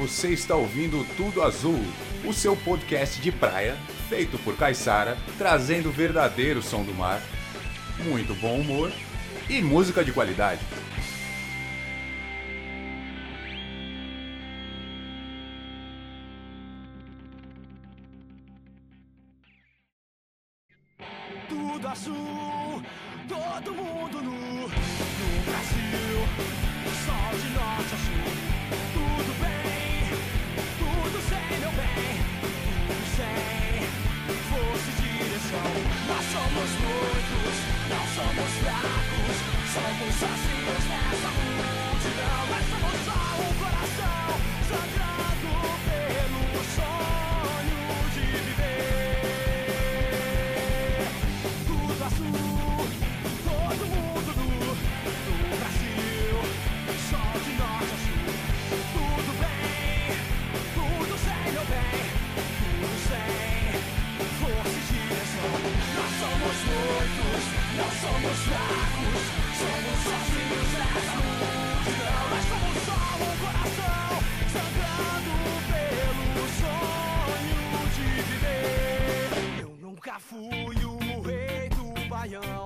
você está ouvindo Tudo Azul, o seu podcast de praia, feito por Caissara, trazendo o verdadeiro som do mar, muito bom humor e música de qualidade. Tudo azul, todo mundo nu. No Brasil, sol de norte Nós somos muitos, não somos fracos. Somos sozinhos nessa multidão. Mas somos só um coração baião,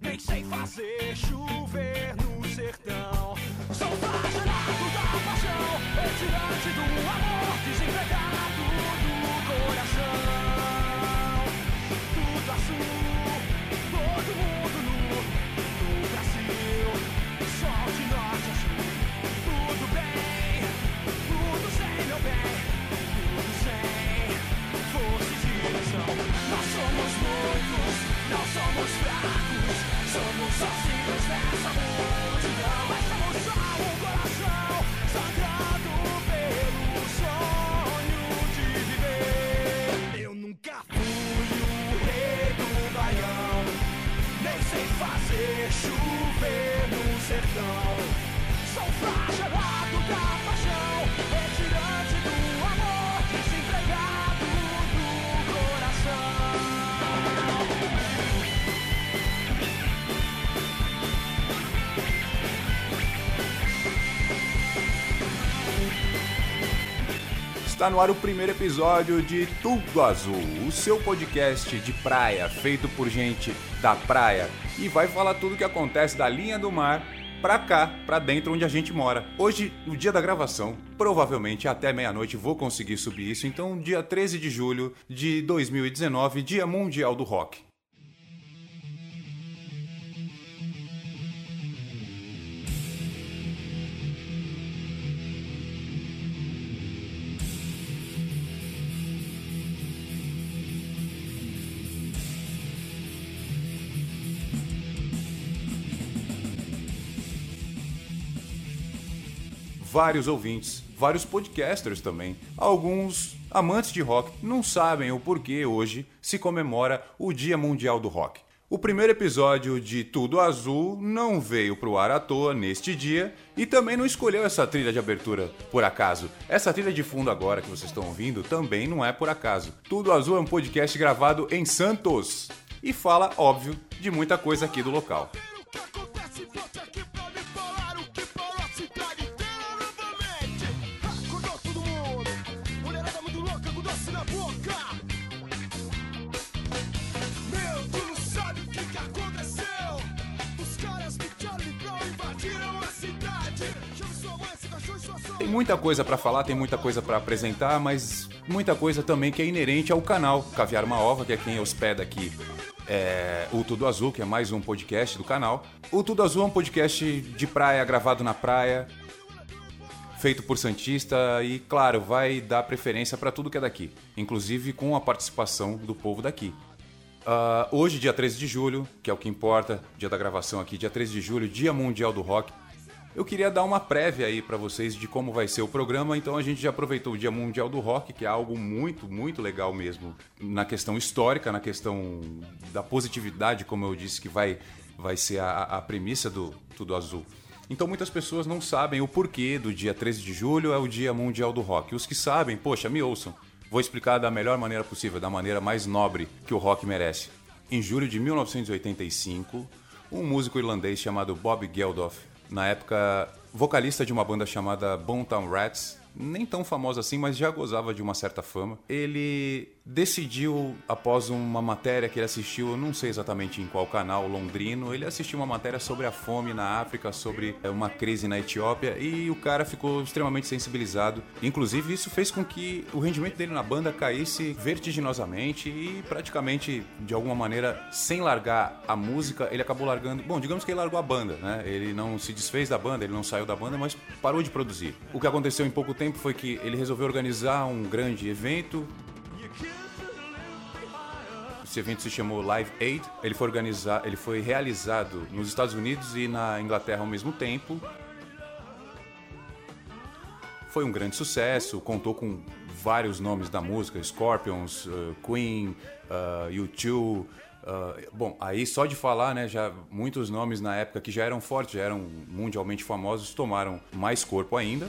nem sei fazer chover no sertão. Sou flagelado da paixão, retirante do amor, desempregado do coração. Tudo azul, todo mundo nu, no Brasil, sol de norte a sul. Tudo bem, tudo sem meu bem, tudo sem força e direção. Nós somos muitos, Está no ar o primeiro episódio de Tudo Azul, o seu podcast de praia, feito por gente da praia e vai falar tudo o que acontece da linha do mar pra cá, pra dentro onde a gente mora. Hoje, no dia da gravação, provavelmente até meia-noite vou conseguir subir isso, então dia 13 de julho de 2019, Dia Mundial do Rock. Vários ouvintes, vários podcasters também, alguns amantes de rock não sabem o porquê hoje se comemora o Dia Mundial do Rock. O primeiro episódio de Tudo Azul não veio pro ar à toa neste dia e também não escolheu essa trilha de abertura por acaso. Essa trilha de fundo agora que vocês estão ouvindo também não é por acaso. Tudo Azul é um podcast gravado em Santos e fala, óbvio, de muita coisa aqui do local. Tem muita coisa pra falar, tem muita coisa pra apresentar, mas muita coisa também que é inerente ao canal Caviar uma Ova, que é quem hospeda aqui é, o Tudo Azul, que é mais um podcast do canal. O Tudo Azul é um podcast de praia, gravado na praia, feito por Santista e, claro, vai dar preferência pra tudo que é daqui, inclusive com a participação do povo daqui. Ah, hoje, dia 13 de julho, que é o que importa, dia da gravação aqui, dia 13 de julho, Dia Mundial do Rock. Eu queria dar uma prévia aí pra vocês de como vai ser o programa, então a gente já aproveitou o Dia Mundial do Rock, que é algo muito, muito legal mesmo, na questão histórica, na questão da positividade, como eu disse, que vai, vai ser a, a premissa do Tudo Azul. Então muitas pessoas não sabem o porquê do dia 13 de julho é o Dia Mundial do Rock. Os que sabem, poxa, me ouçam. Vou explicar da melhor maneira possível, da maneira mais nobre que o rock merece. Em julho de 1985, um músico irlandês chamado Bob Geldof, na época vocalista de uma banda chamada Bonetown Rats, nem tão famosa assim, mas já gozava de uma certa fama. Ele decidiu, após uma matéria que ele assistiu, eu não sei exatamente em qual canal londrino, ele assistiu uma matéria sobre a fome na África, sobre é, uma crise na Etiópia, e o cara ficou extremamente sensibilizado. Inclusive, isso fez com que o rendimento dele na banda caísse vertiginosamente e praticamente, de alguma maneira, sem largar a música, ele acabou largando. Bom, digamos que ele largou a banda, né? Ele não se desfez da banda, ele não saiu da banda, mas parou de produzir. O que aconteceu em pouco tempo foi que ele resolveu organizar um grande evento esse evento se chamou Live Aid. Ele foi organizado, ele foi realizado nos Estados Unidos e na Inglaterra ao mesmo tempo. Foi um grande sucesso, contou com vários nomes da música, Scorpions, uh, Queen, uh, U2, uh, bom, aí só de falar, né, já muitos nomes na época que já eram fortes, já eram mundialmente famosos, tomaram mais corpo ainda.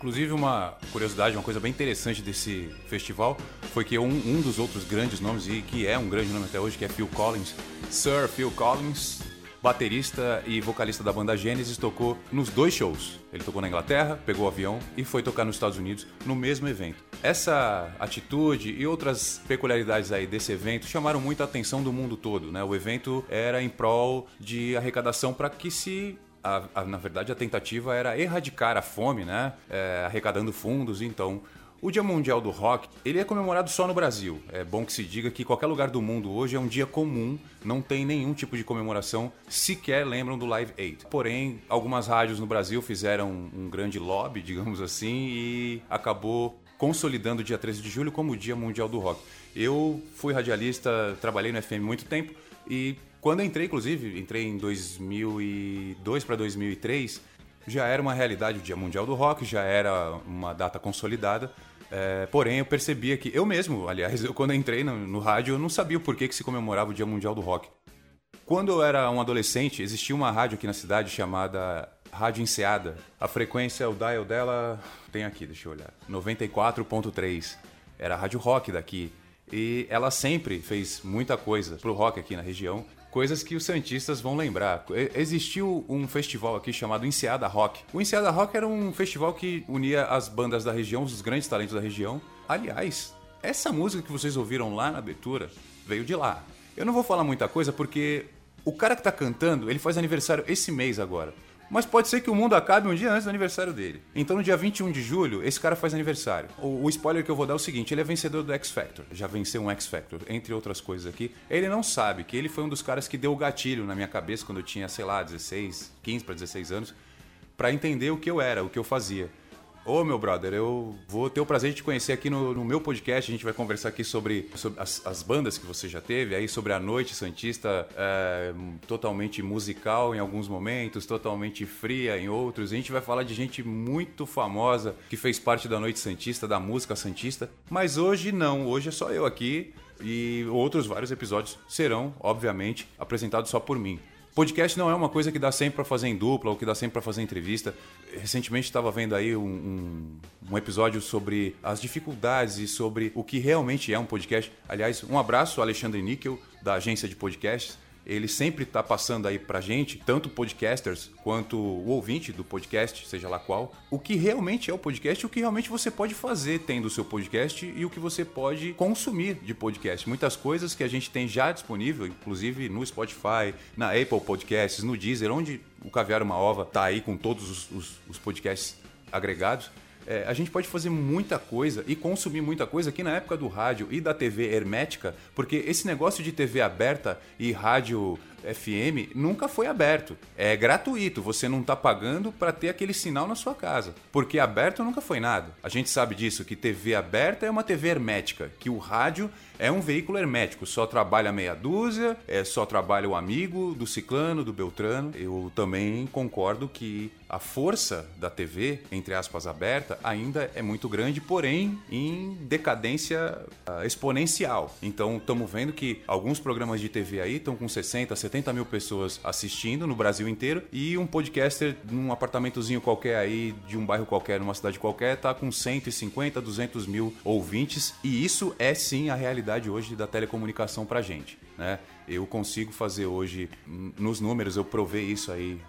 Inclusive, uma curiosidade, uma coisa bem interessante desse festival foi que um, um, dos outros grandes nomes, e que é um grande nome até hoje, que é Phil Collins, Sir Phil Collins, baterista e vocalista da banda Genesis, tocou nos dois shows. Ele tocou na Inglaterra, pegou o avião e foi tocar nos Estados Unidos no mesmo evento. Essa atitude e outras peculiaridades aí desse evento chamaram muita atenção do mundo todo. Né? O evento era em prol de arrecadação para que se a, a, na verdade, a tentativa era erradicar a fome, né? É, arrecadando fundos. Então, o Dia Mundial do Rock, ele é comemorado só no Brasil. É bom que se diga que qualquer lugar do mundo hoje é um dia comum, não tem nenhum tipo de comemoração, sequer lembram do Live Aid. Porém, algumas rádios no Brasil fizeram um grande lobby, digamos assim, e acabou consolidando o dia 13 de julho como o Dia Mundial do Rock. Eu fui radialista, trabalhei no FM muito tempo e quando eu entrei, inclusive, entrei em 2002 para 2003, já era uma realidade o Dia Mundial do Rock, já era uma data consolidada. É, porém, eu percebia que eu mesmo, aliás, eu, quando eu entrei no, no, rádio, eu não sabia o porquê que se comemorava o Dia Mundial do Rock. Quando eu era um adolescente, existia uma rádio aqui na cidade chamada Rádio Enseada. A frequência, o dial dela, tem aqui, deixa eu olhar, 94.3. Era a rádio rock daqui. E ela sempre fez muita coisa pro rock aqui na região coisas que os santistas vão lembrar. Existiu um festival aqui chamado Enseada Rock. O Enseada Rock era um festival que unia as bandas da região, os grandes talentos da região. Aliás, essa música que vocês ouviram lá na abertura veio de lá. Eu não vou falar muita coisa porque o cara que tá cantando, ele faz aniversário esse mês agora. Mas pode ser que o mundo acabe um dia antes do aniversário dele. Então, no dia 21 de julho, esse cara faz aniversário. O, o spoiler que eu vou dar é o seguinte: ele é vencedor do X Factor. Já venceu um X Factor, entre outras coisas aqui. Ele não sabe que ele foi um dos caras que deu o gatilho na minha cabeça quando eu tinha, sei lá, 16, 15 para 16 anos, para entender o que eu era, o que eu fazia. Ô, meu brother, eu vou ter o prazer de te conhecer aqui no, no meu podcast. A gente vai conversar aqui sobre, sobre as, as, bandas que você já teve, aí sobre a Noite Santista, é, totalmente musical em alguns momentos, totalmente fria em outros. A gente vai falar de gente muito famosa que fez parte da Noite Santista, da música Santista. Mas hoje não, hoje é só eu aqui e outros vários episódios serão, obviamente, apresentados só por mim. Podcast não é uma coisa que dá sempre para fazer em dupla ou que dá sempre para fazer entrevista. Recentemente estava vendo aí um, um, um, episódio sobre as dificuldades e sobre o que realmente é um podcast. Aliás, um abraço, Alexandre Níquel, da agência de podcasts ele sempre está passando aí pra gente, tanto podcasters quanto o ouvinte do podcast, seja lá qual, o que realmente é o podcast o que realmente você pode fazer tendo o seu podcast e o que você pode consumir de podcast. Muitas coisas que a gente tem já disponível, inclusive no Spotify, na Apple Podcasts, no Deezer, onde o Caviar Uma Ova tá aí com todos os, os, os podcasts agregados é, a gente pode fazer muita coisa e consumir muita coisa aqui na época do rádio e da TV hermética, porque esse negócio de TV aberta e rádio FM nunca foi aberto. É gratuito, você não está pagando para ter aquele sinal na sua casa. Porque aberto nunca foi nada. A gente sabe disso, que TV aberta é uma TV hermética, que o rádio é um veículo hermético, só trabalha meia dúzia, é só trabalha o amigo do ciclano, do beltrano. Eu também concordo que a força da TV, entre aspas, aberta, ainda é muito grande, porém em decadência uh, exponencial. Então estamos vendo que alguns programas de TV aí estão com 60, 70 70 mil pessoas assistindo no Brasil inteiro e um podcaster num apartamentozinho qualquer aí, de um bairro qualquer, numa cidade qualquer, tá com 150, 200 mil ouvintes e isso é sim a realidade hoje da telecomunicação pra gente, né? Eu consigo fazer hoje, nos números, eu provei isso aí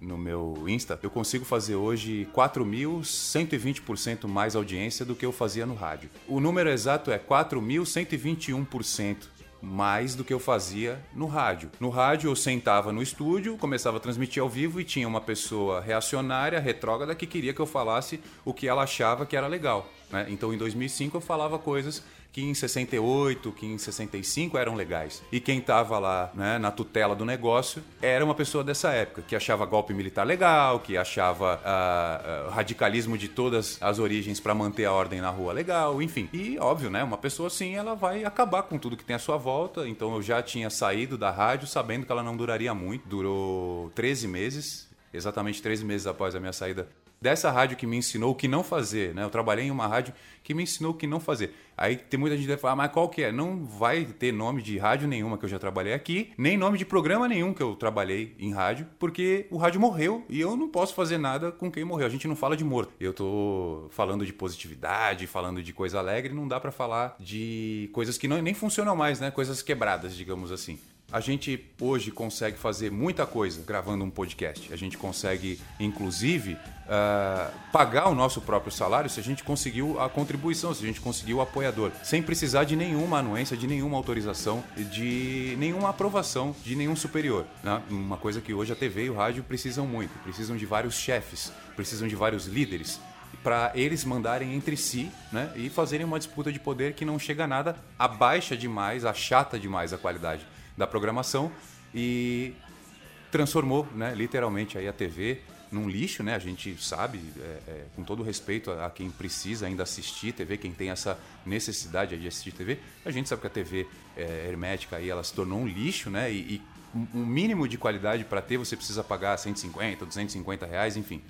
no, no meu Insta, eu consigo fazer hoje 4.120% mais audiência do que eu fazia no rádio. O número exato é 4.121% mais do que eu fazia no rádio. No rádio eu sentava no estúdio, começava a transmitir ao vivo e tinha uma pessoa reacionária, retrógrada, que queria que eu falasse o que ela achava que era legal. Né? Então em 2005 eu falava coisas que em 68, que em 65 eram legais. E quem estava lá né, na tutela do negócio era uma pessoa dessa época, que achava golpe militar legal, que achava uh, uh, radicalismo de todas as origens para manter a ordem na rua legal, enfim. E óbvio, né, uma pessoa assim, ela vai acabar com tudo que tem à sua volta. Então eu já tinha saído da rádio sabendo que ela não duraria muito. Durou 13 meses, exatamente 13 meses após a minha saída dessa rádio que me ensinou o que não fazer, né? Eu trabalhei em uma rádio que me ensinou o que não fazer. Aí tem muita gente que vai falar, mas qual que é? Não vai ter nome de rádio nenhuma que eu já trabalhei aqui, nem nome de programa nenhum que eu trabalhei em rádio, porque o rádio morreu e eu não posso fazer nada com quem morreu. A gente não fala de morto. Eu tô falando de positividade, falando de coisa alegre, não dá para falar de coisas que não, nem funcionam mais, né? Coisas quebradas, digamos assim. A gente hoje consegue fazer muita coisa gravando um podcast. A gente consegue, inclusive, uh, pagar o nosso próprio salário se a gente conseguiu a contribuição, se a gente conseguiu o apoiador, sem precisar de nenhuma anuência, de nenhuma autorização, de nenhuma aprovação de nenhum superior. Né? Uma coisa que hoje a TV e o rádio precisam muito. Precisam de vários chefes, precisam de vários líderes para eles mandarem entre si né, e fazerem uma disputa de poder que não chega a nada, abaixa demais, achata demais a qualidade da programação e transformou, né, literalmente aí a TV num lixo, né? A gente sabe, é, é, com todo respeito a, a, quem precisa ainda assistir TV, quem tem essa necessidade de assistir TV, a gente sabe que a TV é, hermética aí ela se tornou um lixo, né? E, e um mínimo de qualidade para ter você precisa pagar 150, 250 reais, enfim.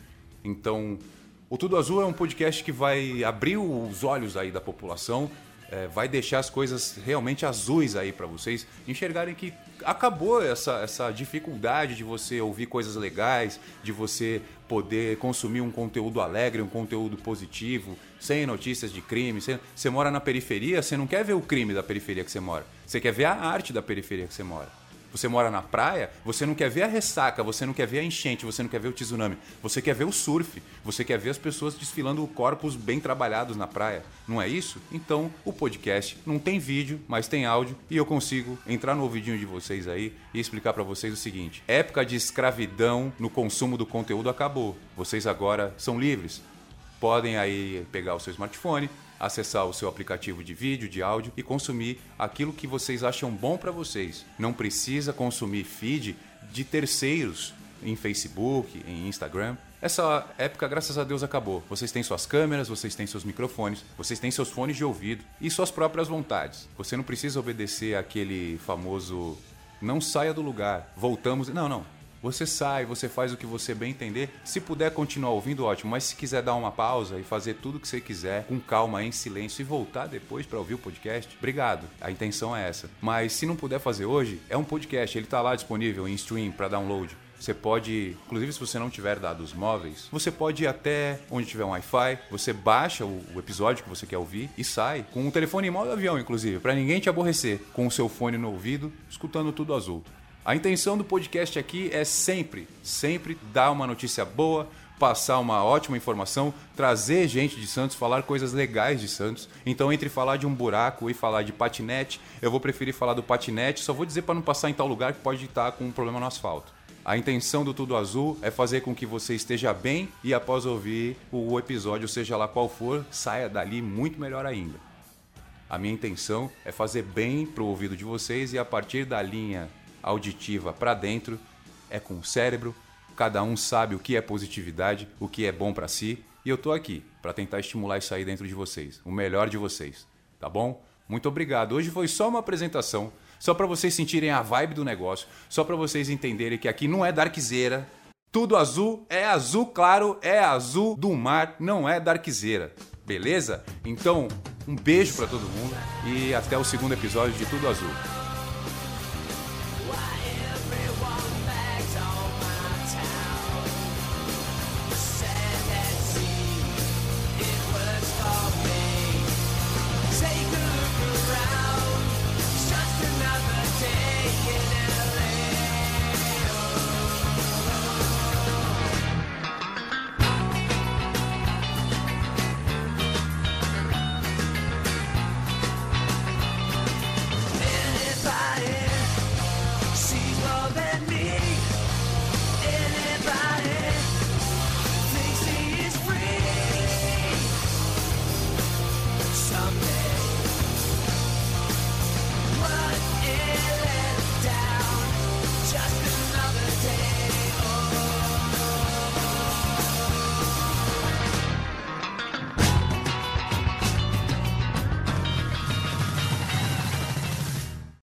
Então, o Tudo Azul é um podcast que vai abrir os olhos aí da população é, vai deixar as coisas realmente azuis aí para vocês enxergarem que acabou essa, essa dificuldade de você ouvir coisas legais, de você poder consumir um conteúdo alegre, um conteúdo positivo, sem notícias de crime. Sem... Você mora na periferia, você não quer ver o crime da periferia que você mora, você quer ver a arte da periferia que você mora você mora na praia, você não quer ver a ressaca, você não quer ver a enchente, você não quer ver o tsunami, você quer ver o surf, você quer ver as pessoas desfilando corpos bem trabalhados na praia. Não é isso? Então, o podcast não tem vídeo, mas tem áudio e eu consigo entrar no ouvidinho de vocês aí e explicar para vocês o seguinte: época de escravidão no consumo do conteúdo acabou. Vocês agora são livres. Podem aí pegar o seu smartphone, acessar o seu aplicativo de vídeo, de áudio e consumir aquilo que vocês acham bom para vocês. Não precisa consumir feed de terceiros em Facebook, em Instagram. Essa época, graças a Deus, acabou. Vocês têm suas câmeras, vocês têm seus microfones, vocês têm seus fones de ouvido e suas próprias vontades. Você não precisa obedecer aquele famoso não saia do lugar, voltamos. Não, não. Você sai, você faz o que você bem entender. Se puder continuar ouvindo, ótimo. Mas se quiser dar uma pausa e fazer tudo o que você quiser, com calma, em silêncio, e voltar depois para ouvir o podcast, obrigado. A intenção é essa. Mas se não puder fazer hoje, é um podcast. Ele está lá disponível em stream para download. Você pode, inclusive se você não tiver dados móveis, você pode ir até onde tiver um Wi-Fi, você baixa o, o, episódio que você quer ouvir e sai com o telefone em modo avião, inclusive, para ninguém te aborrecer, com o seu fone no ouvido, escutando tudo azul. A intenção do podcast aqui é sempre, sempre dar uma notícia boa, passar uma ótima informação, trazer gente de Santos, falar coisas legais de Santos. Então, entre falar de um buraco e falar de patinete, eu vou preferir falar do patinete, só vou dizer para não passar em tal lugar que pode estar com um problema no asfalto. A intenção do Tudo Azul é fazer com que você esteja bem e após ouvir o episódio, seja lá qual for, saia dali muito melhor ainda. A minha intenção é fazer bem pro ouvido de vocês e a partir da linha auditiva para dentro, é com o cérebro. Cada um sabe o que é positividade, o que é bom para si, e eu tô aqui para tentar estimular isso aí dentro de vocês, o melhor de vocês, tá bom? Muito obrigado. Hoje foi só uma apresentação, só para vocês sentirem a vibe do negócio, só para vocês entenderem que aqui não é darkzeira. Tudo azul é azul claro, é azul do mar, não é darkzeira. Beleza? Então, um beijo para todo mundo e até o segundo episódio de Tudo Azul.